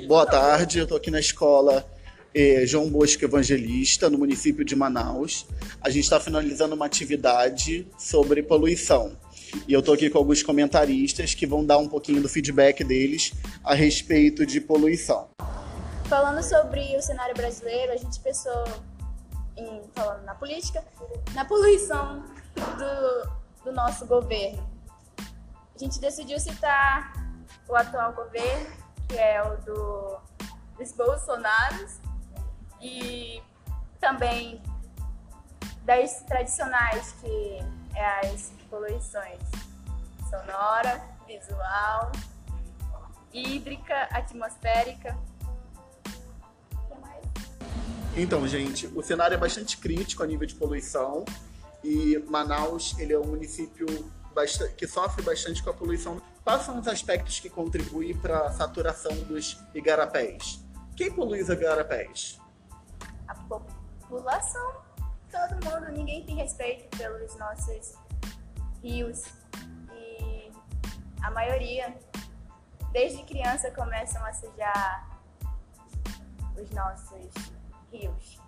Boa tarde, eu estou aqui na escola eh, João Bosco Evangelista, no município de Manaus. A gente está finalizando uma atividade sobre poluição. E eu estou aqui com alguns comentaristas que vão dar um pouquinho do feedback deles a respeito de poluição. Falando sobre o cenário brasileiro, a gente pensou em, falando na política, na poluição do, do nosso governo. A gente decidiu citar o atual governo, que é o do, dos Bolsonaros, e também das tradicionais, que é as poluições sonora, visual, hídrica, atmosférica. Então, gente, o cenário é bastante crítico a nível de poluição e Manaus ele é um município que sofre bastante com a poluição. Quais são os aspectos que contribuem para a saturação dos igarapés? Quem polui os igarapés? A população, todo mundo, ninguém tem respeito pelos nossos rios e a maioria, desde criança, começam a sujar os nossos rios.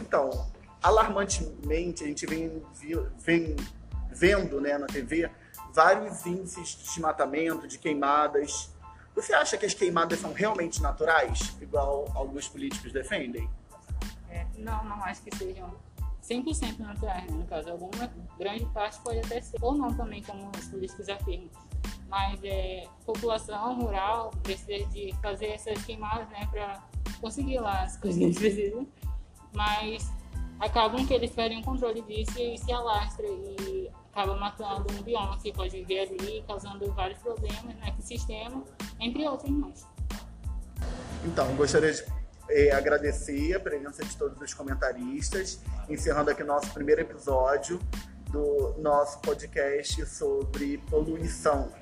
Então, alarmantemente, a gente vem, vem vendo né, na TV vários índices de desmatamento, de queimadas. Você acha que as queimadas são realmente naturais, igual alguns políticos defendem? É, não, não acho que sejam 100% naturais, né? no caso. Alguma grande parte pode até ser, ou não também, como os políticos afirmam. Mas é, população rural precisa de fazer essas queimadas né, para conseguir lá as coisas que eles precisam. Mas acabam que eles perdem o controle disso e se alastra e acaba matando um bioma que pode viver ali, causando vários problemas no ecossistema, entre outros mais. Então, gostaria de eh, agradecer a presença de todos os comentaristas, encerrando aqui nosso primeiro episódio do nosso podcast sobre poluição.